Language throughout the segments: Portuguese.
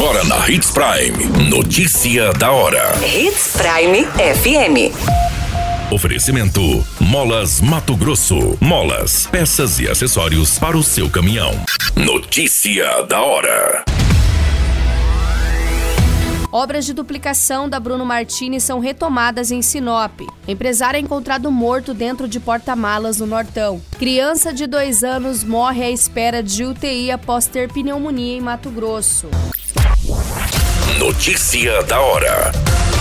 Agora na Hits Prime. Notícia da hora. Hits Prime FM. Oferecimento: Molas Mato Grosso. Molas, peças e acessórios para o seu caminhão. Notícia da hora. Obras de duplicação da Bruno Martini são retomadas em Sinop. Empresário é encontrado morto dentro de porta-malas no Nortão. Criança de dois anos morre à espera de UTI após ter pneumonia em Mato Grosso. Notícia da hora.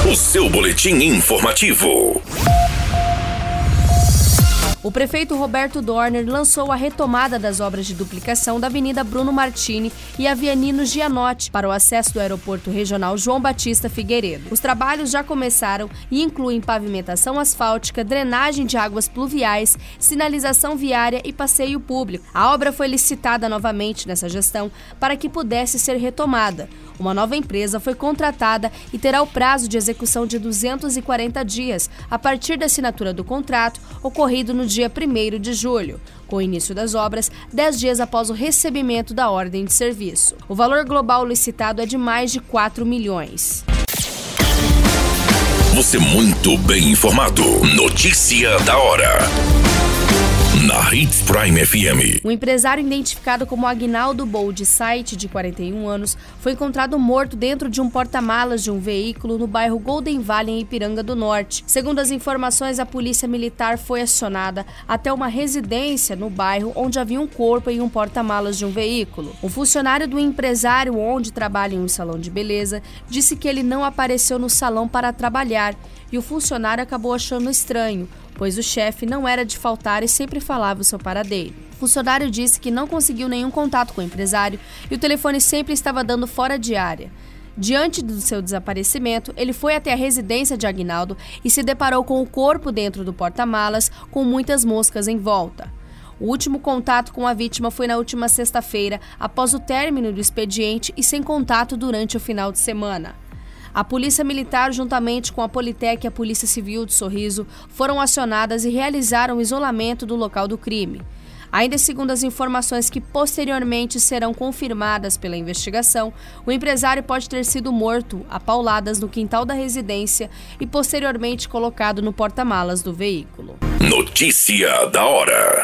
O seu boletim informativo. O prefeito Roberto Dorner lançou a retomada das obras de duplicação da Avenida Bruno Martini e Avianino Gianotti para o acesso do Aeroporto Regional João Batista Figueiredo. Os trabalhos já começaram e incluem pavimentação asfáltica, drenagem de águas pluviais, sinalização viária e passeio público. A obra foi licitada novamente nessa gestão para que pudesse ser retomada. Uma nova empresa foi contratada e terá o prazo de execução de 240 dias, a partir da assinatura do contrato, ocorrido no dia 1 de julho, com o início das obras 10 dias após o recebimento da ordem de serviço. O valor global licitado é de mais de 4 milhões. Você muito bem informado. Notícia da hora na Hits Prime FM. Um empresário identificado como Agnaldo Bold Site, de 41 anos, foi encontrado morto dentro de um porta-malas de um veículo no bairro Golden Valley, em Ipiranga do Norte. Segundo as informações, a polícia militar foi acionada até uma residência no bairro onde havia um corpo e um porta-malas de um veículo. Um funcionário do empresário onde trabalha em um salão de beleza disse que ele não apareceu no salão para trabalhar e o funcionário acabou achando estranho pois o chefe não era de faltar e sempre falava o seu paradeiro. O funcionário disse que não conseguiu nenhum contato com o empresário e o telefone sempre estava dando fora de área. Diante do seu desaparecimento, ele foi até a residência de Agnaldo e se deparou com o corpo dentro do porta-malas, com muitas moscas em volta. O último contato com a vítima foi na última sexta-feira, após o término do expediente e sem contato durante o final de semana. A Polícia Militar, juntamente com a Politec e a Polícia Civil de Sorriso, foram acionadas e realizaram o isolamento do local do crime. Ainda segundo as informações que posteriormente serão confirmadas pela investigação, o empresário pode ter sido morto a pauladas no quintal da residência e posteriormente colocado no porta-malas do veículo. Notícia da hora.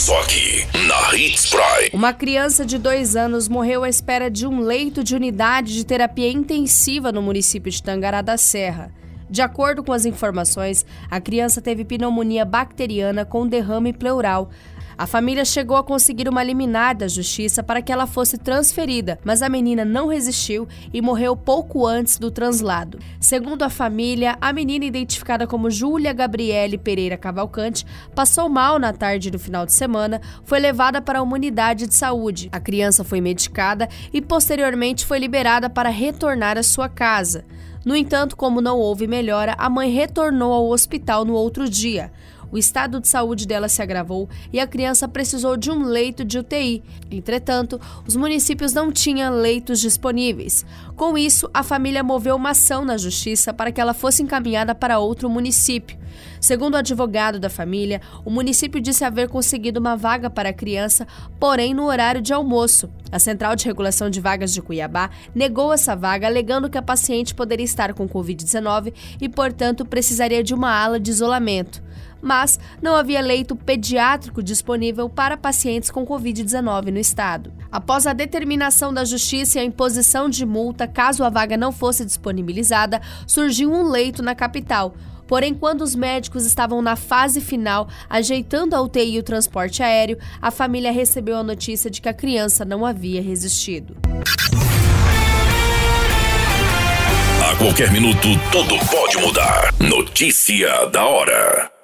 Só aqui, na Hits Prime. Uma criança de dois anos morreu à espera de um leito de unidade de terapia intensiva no município de Tangará da Serra. De acordo com as informações, a criança teve pneumonia bacteriana com derrame pleural. A família chegou a conseguir uma liminar da justiça para que ela fosse transferida, mas a menina não resistiu e morreu pouco antes do translado. Segundo a família, a menina, identificada como Júlia Gabriele Pereira Cavalcante, passou mal na tarde do final de semana, foi levada para uma unidade de saúde. A criança foi medicada e posteriormente foi liberada para retornar à sua casa. No entanto, como não houve melhora, a mãe retornou ao hospital no outro dia o estado de saúde dela se agravou e a criança precisou de um leito de UTI. Entretanto, os municípios não tinham leitos disponíveis. Com isso, a família moveu uma ação na justiça para que ela fosse encaminhada para outro município. Segundo o advogado da família, o município disse haver conseguido uma vaga para a criança, porém no horário de almoço. A Central de Regulação de Vagas de Cuiabá negou essa vaga, alegando que a paciente poderia estar com Covid-19 e, portanto, precisaria de uma ala de isolamento mas não havia leito pediátrico disponível para pacientes com Covid-19 no estado. Após a determinação da Justiça e a imposição de multa caso a vaga não fosse disponibilizada, surgiu um leito na capital. Porém, quando os médicos estavam na fase final, ajeitando a UTI e o transporte aéreo, a família recebeu a notícia de que a criança não havia resistido. A qualquer minuto, tudo pode mudar. Notícia da hora.